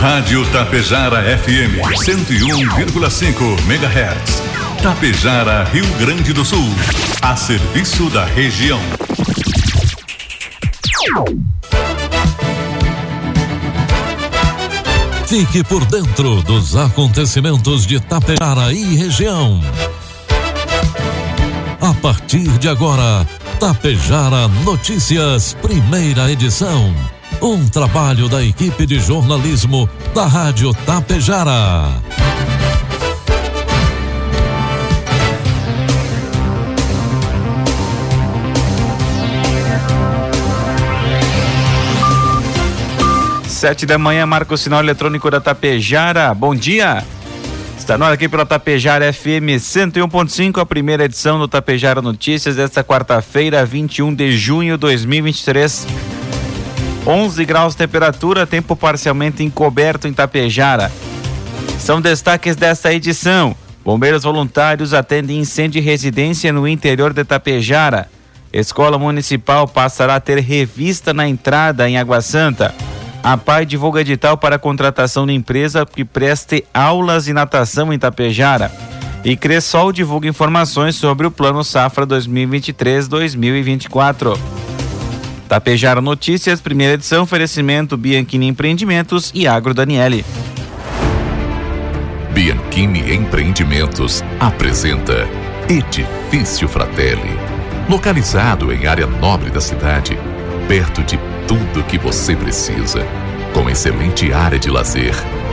Rádio Tapejara FM 101,5 MHz. Tapejara, Rio Grande do Sul. A serviço da região. Fique por dentro dos acontecimentos de Tapejara e região. A partir de agora, Tapejara Notícias, primeira edição. Um trabalho da equipe de jornalismo da Rádio Tapejara. Sete da manhã, marca o sinal eletrônico da Tapejara. Bom dia. Está no ar aqui pela Tapejara FM 101.5, a primeira edição do Tapejara Notícias desta quarta-feira, 21 de junho de 2023. 11 graus de temperatura, tempo parcialmente encoberto em Tapejara. São destaques desta edição. Bombeiros voluntários atendem incêndio de residência no interior de Tapejara. Escola Municipal passará a ter revista na entrada em Água Santa. A PAI divulga edital para contratação de empresa que preste aulas de natação em Tapejara. E Cressol divulga informações sobre o Plano Safra 2023-2024. Tapejara Notícias, primeira edição, oferecimento Bianchini Empreendimentos e Agro Daniele. Bianchini Empreendimentos apresenta Edifício Fratelli. Localizado em área nobre da cidade, perto de tudo que você precisa, com excelente área de lazer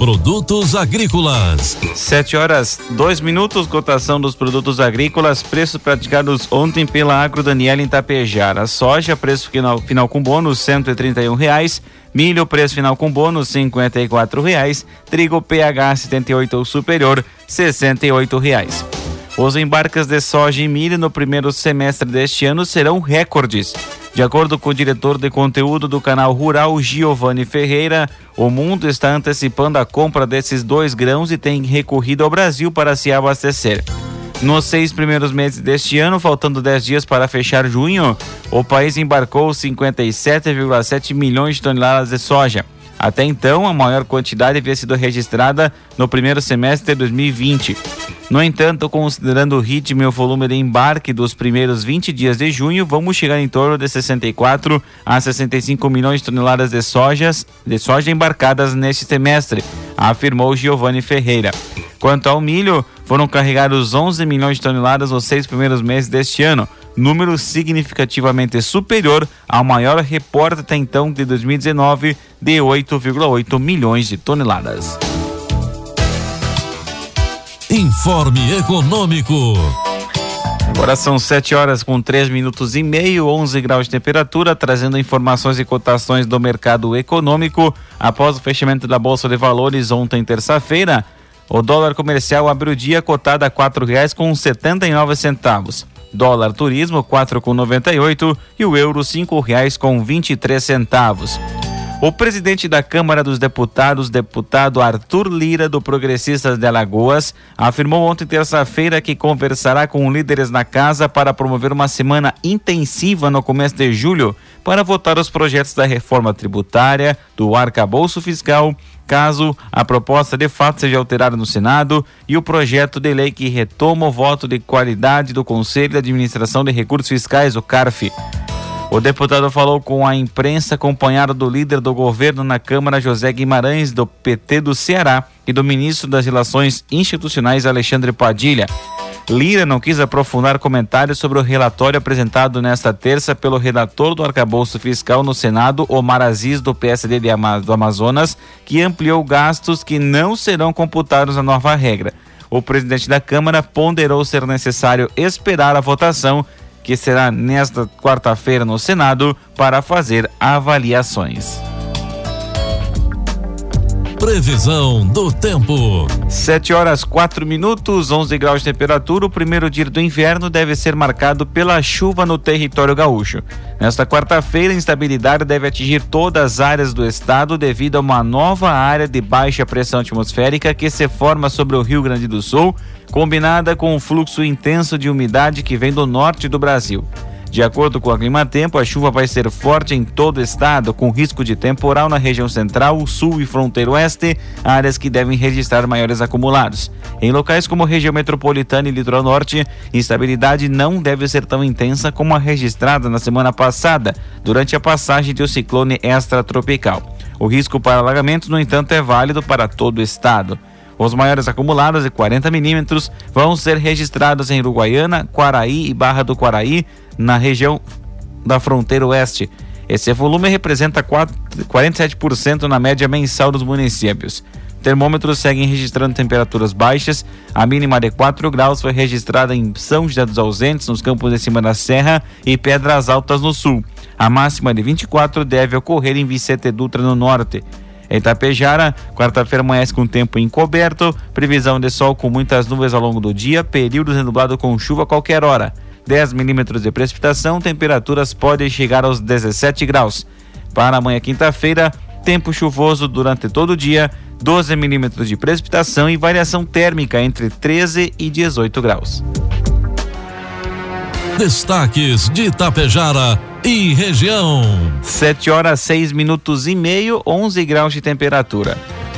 Produtos agrícolas. Sete horas, dois minutos, cotação dos produtos agrícolas, preços praticados ontem pela Agro Daniela em Tapejara. Soja, preço final, final com bônus, um reais. Milho, preço final com bônus, quatro reais. Trigo PH 78 ou superior, oito reais. Os embarques de soja e milho no primeiro semestre deste ano serão recordes. De acordo com o diretor de conteúdo do canal Rural, Giovanni Ferreira, o mundo está antecipando a compra desses dois grãos e tem recorrido ao Brasil para se abastecer. Nos seis primeiros meses deste ano, faltando 10 dias para fechar junho, o país embarcou 57,7 milhões de toneladas de soja. Até então, a maior quantidade havia sido registrada no primeiro semestre de 2020. No entanto, considerando o ritmo e o volume de embarque dos primeiros 20 dias de junho, vamos chegar em torno de 64 a 65 milhões de toneladas de, sojas, de soja embarcadas neste semestre, afirmou Giovanni Ferreira. Quanto ao milho, foram carregados 11 milhões de toneladas nos seis primeiros meses deste ano, número significativamente superior ao maior reporte até então de 2019 de 8,8 milhões de toneladas. Informe Econômico. Agora são 7 horas com 3 minutos e meio, 11 graus de temperatura, trazendo informações e cotações do mercado econômico. Após o fechamento da Bolsa de Valores ontem, terça-feira, o dólar comercial abriu o dia cotado a R$ 4,79. Dólar turismo 4,98 e o euro R$ 5,23. O presidente da Câmara dos Deputados, deputado Arthur Lira, do Progressistas de Alagoas, afirmou ontem, terça-feira, que conversará com líderes na casa para promover uma semana intensiva no começo de julho para votar os projetos da reforma tributária, do arcabouço fiscal, caso a proposta de fato seja alterada no Senado, e o projeto de lei que retoma o voto de qualidade do Conselho de Administração de Recursos Fiscais, o CARF. O deputado falou com a imprensa acompanhado do líder do governo na Câmara, José Guimarães, do PT do Ceará, e do ministro das Relações Institucionais, Alexandre Padilha. Lira não quis aprofundar comentários sobre o relatório apresentado nesta terça pelo redator do arcabouço fiscal no Senado, Omar Aziz, do PSD do Amazonas, que ampliou gastos que não serão computados na nova regra. O presidente da Câmara ponderou ser necessário esperar a votação, que será nesta quarta-feira no Senado, para fazer avaliações. Previsão do tempo. 7 horas 4 minutos, 11 graus de temperatura. O primeiro dia do inverno deve ser marcado pela chuva no território gaúcho. Nesta quarta-feira, a instabilidade deve atingir todas as áreas do estado devido a uma nova área de baixa pressão atmosférica que se forma sobre o Rio Grande do Sul, combinada com um fluxo intenso de umidade que vem do norte do Brasil. De acordo com a Clima Tempo, a chuva vai ser forte em todo o estado, com risco de temporal na região central, sul e fronteiro oeste, áreas que devem registrar maiores acumulados. Em locais como região metropolitana e litoral norte, instabilidade não deve ser tão intensa como a registrada na semana passada, durante a passagem de um ciclone extratropical. O risco para alagamentos, no entanto, é válido para todo o estado. Os maiores acumulados de 40 milímetros vão ser registrados em Uruguaiana, Quaraí e Barra do Quaraí, na região da fronteira oeste. Esse volume representa 4, 47% na média mensal dos municípios. Termômetros seguem registrando temperaturas baixas. A mínima de 4 graus foi registrada em São José dos Ausentes, nos campos de cima da Serra, e Pedras Altas no sul. A máxima de 24 deve ocorrer em Vicente Dutra no norte. Em Itapejara, quarta-feira amanhece com tempo encoberto, previsão de sol com muitas nuvens ao longo do dia, períodos de nublado com chuva a qualquer hora. 10 milímetros de precipitação, temperaturas podem chegar aos 17 graus. Para amanhã, quinta-feira, tempo chuvoso durante todo o dia, 12 milímetros de precipitação e variação térmica entre 13 e 18 graus. Destaques de Itapejara e região. 7 horas 6 minutos e meio, 11 graus de temperatura.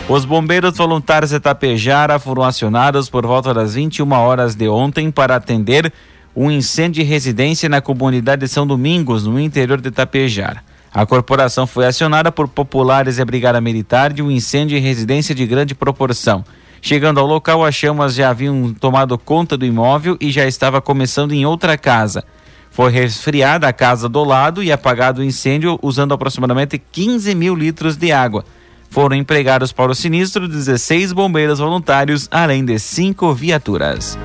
Os bombeiros voluntários de Itapejara foram acionados por volta das 21 horas de ontem para atender um incêndio de residência na comunidade de São Domingos, no interior de Tapejar. A corporação foi acionada por populares e a Brigada Militar de um incêndio em residência de grande proporção. Chegando ao local, as chamas já haviam tomado conta do imóvel e já estava começando em outra casa. Foi resfriada a casa do lado e apagado o incêndio usando aproximadamente 15 mil litros de água. Foram empregados para o sinistro 16 bombeiros voluntários, além de cinco viaturas.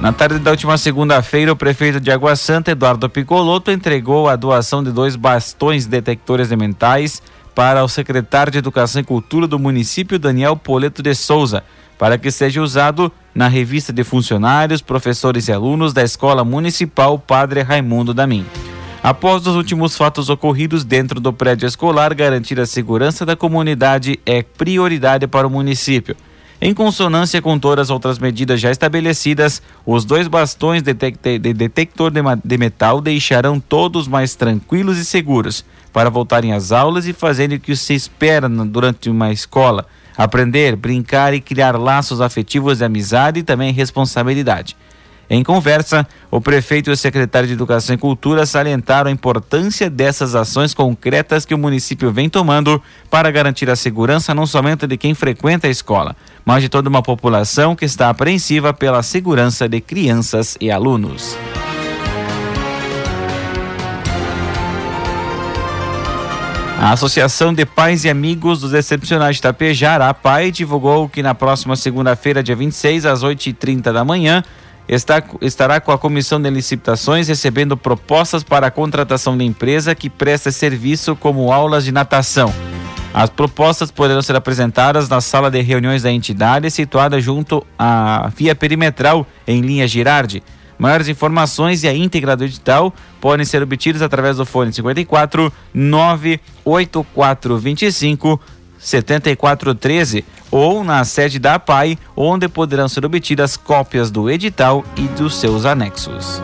Na tarde da última segunda-feira, o prefeito de Água Santa, Eduardo Picoloto, entregou a doação de dois bastões detectores de mentais para o secretário de Educação e Cultura do município, Daniel Poleto de Souza, para que seja usado na revista de funcionários, professores e alunos da Escola Municipal Padre Raimundo Damin. Após os últimos fatos ocorridos dentro do prédio escolar, garantir a segurança da comunidade é prioridade para o município. Em consonância com todas as outras medidas já estabelecidas, os dois bastões de detector de metal deixarão todos mais tranquilos e seguros para voltarem às aulas e fazerem o que se espera durante uma escola: aprender, brincar e criar laços afetivos de amizade e também responsabilidade. Em conversa, o prefeito e o secretário de Educação e Cultura salientaram a importância dessas ações concretas que o município vem tomando para garantir a segurança não somente de quem frequenta a escola, mas de toda uma população que está apreensiva pela segurança de crianças e alunos. A Associação de Pais e Amigos dos Excepcionais de Tapejar, a PAI, divulgou que na próxima segunda-feira, dia 26, às 8h30 da manhã, está, estará com a comissão de licitações recebendo propostas para a contratação de empresa que presta serviço como aulas de natação. As propostas poderão ser apresentadas na sala de reuniões da entidade, situada junto à via perimetral em linha Girardi. Maiores informações e a íntegra do edital podem ser obtidas através do fone 54 98425 7413 ou na sede da APAI, onde poderão ser obtidas cópias do edital e dos seus anexos.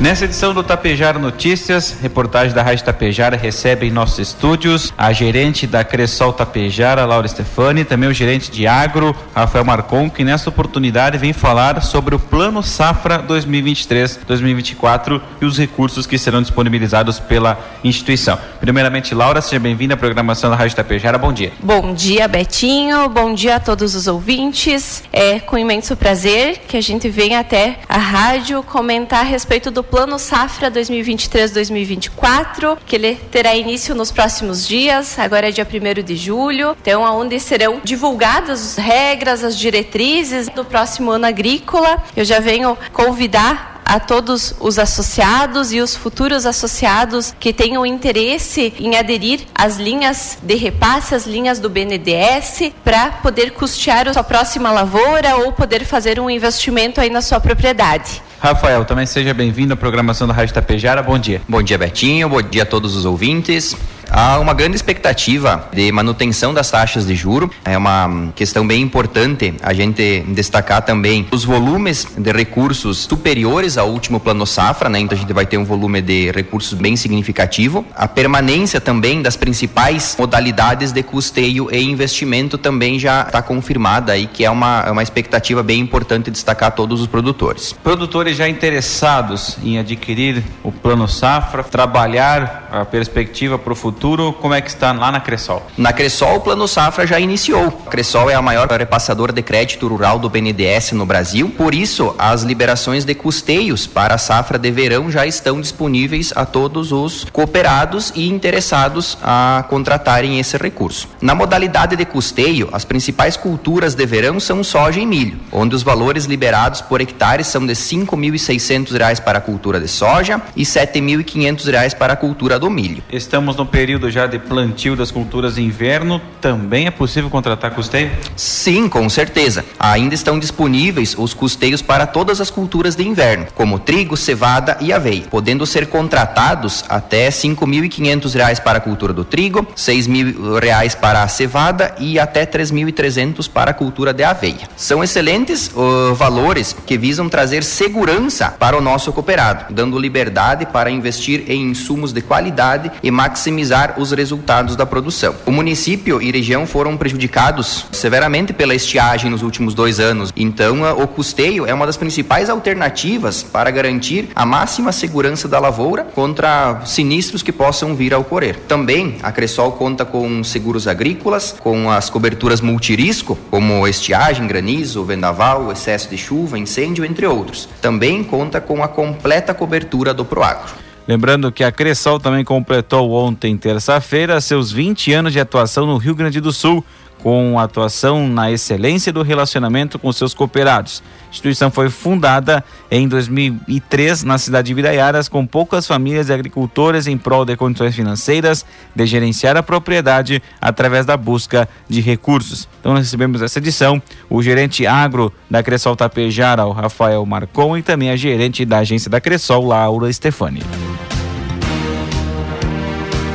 Nessa edição do Tapejara Notícias, reportagem da Rádio Tapejara recebe em nossos estúdios a gerente da Cressol Tapejara, Laura Stefani, também o gerente de agro, Rafael Marcon, que nesta oportunidade vem falar sobre o Plano Safra 2023-2024 e os recursos que serão disponibilizados pela instituição. Primeiramente, Laura, seja bem-vinda à programação da Rádio Tapejara. Bom dia. Bom dia, Betinho. Bom dia a todos os ouvintes. É com imenso prazer que a gente vem até a rádio comentar a respeito do Plano Safra 2023-2024, que ele terá início nos próximos dias, agora é dia 1 de julho, então onde serão divulgadas as regras, as diretrizes do próximo ano agrícola. Eu já venho convidar a todos os associados e os futuros associados que tenham interesse em aderir às linhas de repasse, às linhas do BNDES, para poder custear a sua próxima lavoura ou poder fazer um investimento aí na sua propriedade. Rafael, também seja bem-vindo à programação da Rádio Tapejara. Bom dia. Bom dia, Betinho. Bom dia a todos os ouvintes. Há uma grande expectativa de manutenção das taxas de juro. É uma questão bem importante a gente destacar também os volumes de recursos superiores ao último plano safra, né? Então a gente vai ter um volume de recursos bem significativo. A permanência também das principais modalidades de custeio e investimento também já está confirmada aí, que é uma, é uma expectativa bem importante destacar todos os produtores. Produtores já interessados em adquirir o plano safra, trabalhar a perspectiva para o futuro futuro, como é que está lá na Cressol? Na Cressol, o Plano Safra já iniciou. A Cressol é a maior repassadora de crédito rural do BNDES no Brasil, por isso, as liberações de custeios para a safra de verão já estão disponíveis a todos os cooperados e interessados a contratarem esse recurso. Na modalidade de custeio, as principais culturas de verão são soja e milho, onde os valores liberados por hectare são de R$ 5.600 para a cultura de soja e R$ 7.500 para a cultura do milho. Estamos no período período já de plantio das culturas de inverno, também é possível contratar custeio? Sim, com certeza. Ainda estão disponíveis os custeios para todas as culturas de inverno, como trigo, cevada e aveia, podendo ser contratados até R$ 5.500 para a cultura do trigo, R$ 6.000 para a cevada e até R$ 3.300 para a cultura de aveia. São excelentes uh, valores que visam trazer segurança para o nosso cooperado, dando liberdade para investir em insumos de qualidade e maximizar os resultados da produção. O município e região foram prejudicados severamente pela estiagem nos últimos dois anos, então o custeio é uma das principais alternativas para garantir a máxima segurança da lavoura contra sinistros que possam vir a ocorrer. Também a Cressol conta com seguros agrícolas, com as coberturas multirisco, como estiagem, granizo, vendaval, excesso de chuva, incêndio, entre outros. Também conta com a completa cobertura do Proagro. Lembrando que a Cressol também completou ontem, terça-feira, seus 20 anos de atuação no Rio Grande do Sul, com atuação na excelência do relacionamento com seus cooperados. A instituição foi fundada em 2003 na cidade de Viraiaras, com poucas famílias e agricultores em prol de condições financeiras, de gerenciar a propriedade através da busca de recursos. Então nós recebemos essa edição o gerente agro da Cressol Tapejara, o Rafael Marcon, e também a gerente da agência da Cressol, Laura Stefani.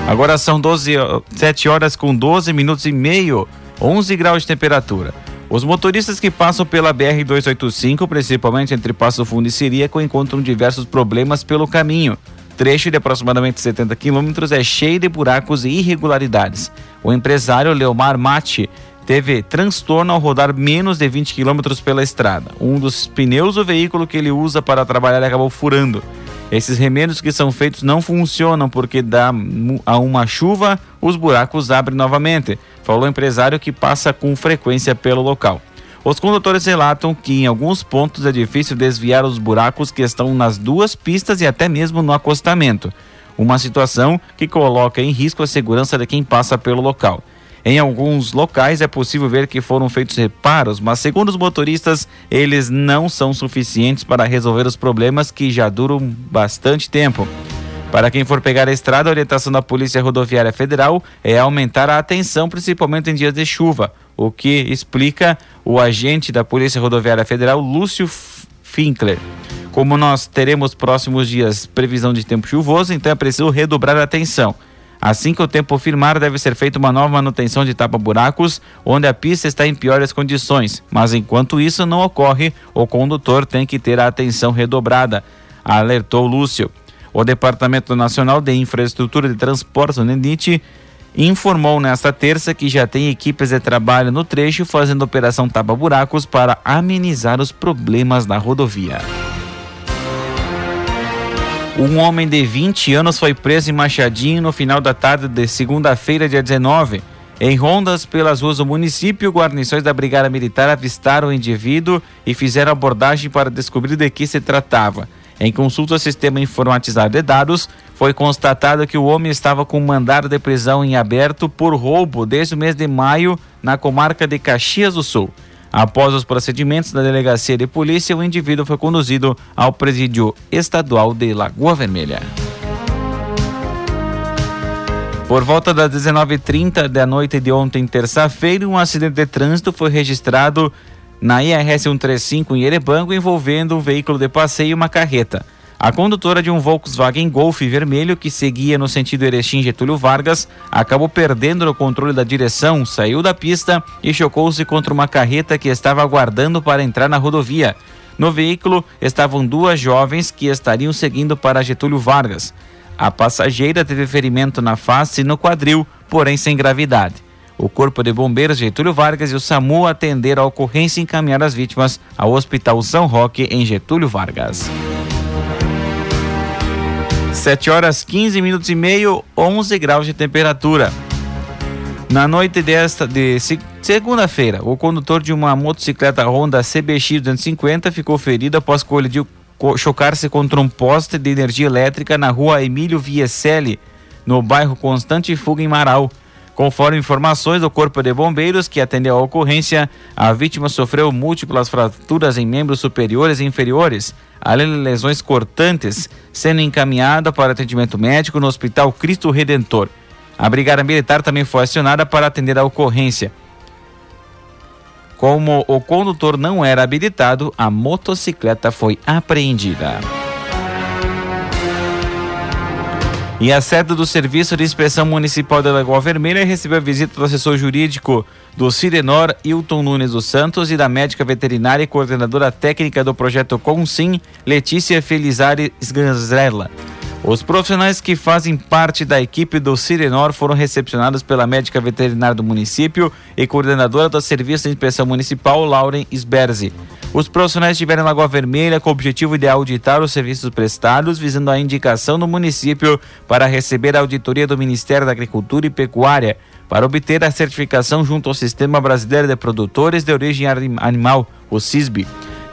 Agora são 12, 7 horas com 12 minutos e meio, 11 graus de temperatura. Os motoristas que passam pela BR-285, principalmente entre Passo Fundo e Siríaco, encontram diversos problemas pelo caminho. Trecho de aproximadamente 70 quilômetros é cheio de buracos e irregularidades. O empresário Leomar Mate teve transtorno ao rodar menos de 20 quilômetros pela estrada. Um dos pneus do veículo que ele usa para trabalhar acabou furando. Esses remendos que são feitos não funcionam porque dá a uma chuva, os buracos abrem novamente, falou o empresário que passa com frequência pelo local. Os condutores relatam que em alguns pontos é difícil desviar os buracos que estão nas duas pistas e até mesmo no acostamento. Uma situação que coloca em risco a segurança de quem passa pelo local. Em alguns locais é possível ver que foram feitos reparos, mas segundo os motoristas, eles não são suficientes para resolver os problemas que já duram bastante tempo. Para quem for pegar a estrada, a orientação da Polícia Rodoviária Federal é aumentar a atenção, principalmente em dias de chuva, o que explica o agente da Polícia Rodoviária Federal, Lúcio Finkler. Como nós teremos próximos dias previsão de tempo chuvoso, então é preciso redobrar a atenção. Assim que o tempo firmar, deve ser feita uma nova manutenção de tapa-buracos, onde a pista está em piores condições. Mas enquanto isso não ocorre, o condutor tem que ter a atenção redobrada. alertou Lúcio. O Departamento Nacional de Infraestrutura de Transportes, o NENIT, informou nesta terça que já tem equipes de trabalho no trecho fazendo operação tapa-buracos para amenizar os problemas da rodovia. Um homem de 20 anos foi preso em Machadinho no final da tarde de segunda-feira, dia 19. Em rondas pelas ruas do município, guarnições da Brigada Militar avistaram o indivíduo e fizeram abordagem para descobrir de que se tratava. Em consulta ao sistema informatizado de dados, foi constatado que o homem estava com mandado de prisão em aberto por roubo desde o mês de maio na comarca de Caxias do Sul. Após os procedimentos da delegacia de polícia, o indivíduo foi conduzido ao presídio estadual de Lagoa Vermelha. Por volta das 19h30 da noite de ontem, terça-feira, um acidente de trânsito foi registrado na IRS 135 em Erebango envolvendo um veículo de passeio e uma carreta. A condutora de um Volkswagen Golf vermelho que seguia no sentido Erechim Getúlio Vargas acabou perdendo o controle da direção, saiu da pista e chocou-se contra uma carreta que estava aguardando para entrar na rodovia. No veículo estavam duas jovens que estariam seguindo para Getúlio Vargas. A passageira teve ferimento na face e no quadril, porém sem gravidade. O Corpo de Bombeiros Getúlio Vargas e o SAMU atenderam a ocorrência e encaminharam as vítimas ao Hospital São Roque, em Getúlio Vargas. 7 horas 15 minutos e meio, 11 graus de temperatura. Na noite desta de segunda-feira, o condutor de uma motocicleta Honda CBX 250 ficou ferido após colidir chocar-se contra um poste de energia elétrica na rua Emílio Vieselli, no bairro Constante Fuga, em Marau. Conforme informações do Corpo de Bombeiros que atendeu a ocorrência, a vítima sofreu múltiplas fraturas em membros superiores e inferiores, além de lesões cortantes, sendo encaminhada para atendimento médico no Hospital Cristo Redentor. A Brigada Militar também foi acionada para atender a ocorrência. Como o condutor não era habilitado, a motocicleta foi apreendida. E a sede do Serviço de Inspeção Municipal da Lagoa Vermelha recebeu a visita do assessor jurídico do Cirenor, Hilton Nunes dos Santos, e da médica veterinária e coordenadora técnica do projeto Consim, Letícia Felizari Sganzrella. Os profissionais que fazem parte da equipe do Sirenor foram recepcionados pela médica veterinária do município e coordenadora do Serviço de Inspeção Municipal, Lauren Sberzi. Os profissionais estiveram em Lagoa Vermelha com o objetivo de auditar os serviços prestados, visando a indicação do município para receber a auditoria do Ministério da Agricultura e Pecuária, para obter a certificação junto ao Sistema Brasileiro de Produtores de Origem Animal, o CISB.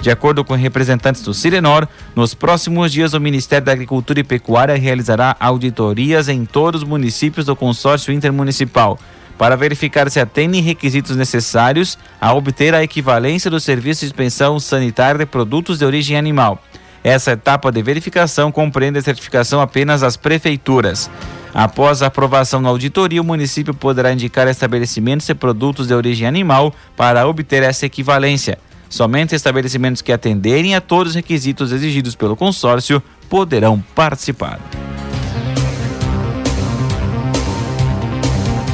De acordo com representantes do Sirenor, nos próximos dias o Ministério da Agricultura e Pecuária realizará auditorias em todos os municípios do consórcio intermunicipal para verificar se atendem requisitos necessários a obter a equivalência do serviço de inspeção sanitária de produtos de origem animal. Essa etapa de verificação compreende a certificação apenas das prefeituras. Após a aprovação na auditoria, o município poderá indicar estabelecimentos e produtos de origem animal para obter essa equivalência. Somente estabelecimentos que atenderem a todos os requisitos exigidos pelo consórcio poderão participar.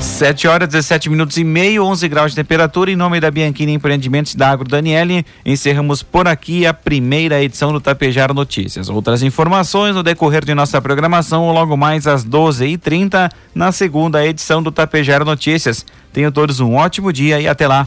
7 horas 17 minutos e meio, 11 graus de temperatura. Em nome da Bianchini Empreendimentos da Agro Daniele, encerramos por aqui a primeira edição do Tapejar Notícias. Outras informações no decorrer de nossa programação, logo mais às 12h30, na segunda edição do Tapejar Notícias. Tenham todos um ótimo dia e até lá.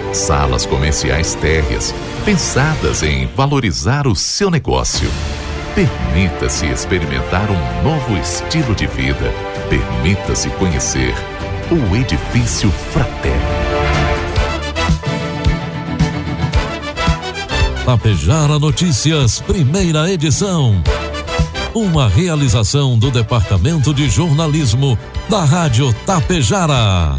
salas comerciais térreas, pensadas em valorizar o seu negócio. Permita-se experimentar um novo estilo de vida. Permita-se conhecer o Edifício Fraterno. Tapejara Notícias, primeira edição. Uma realização do Departamento de Jornalismo da Rádio Tapejara.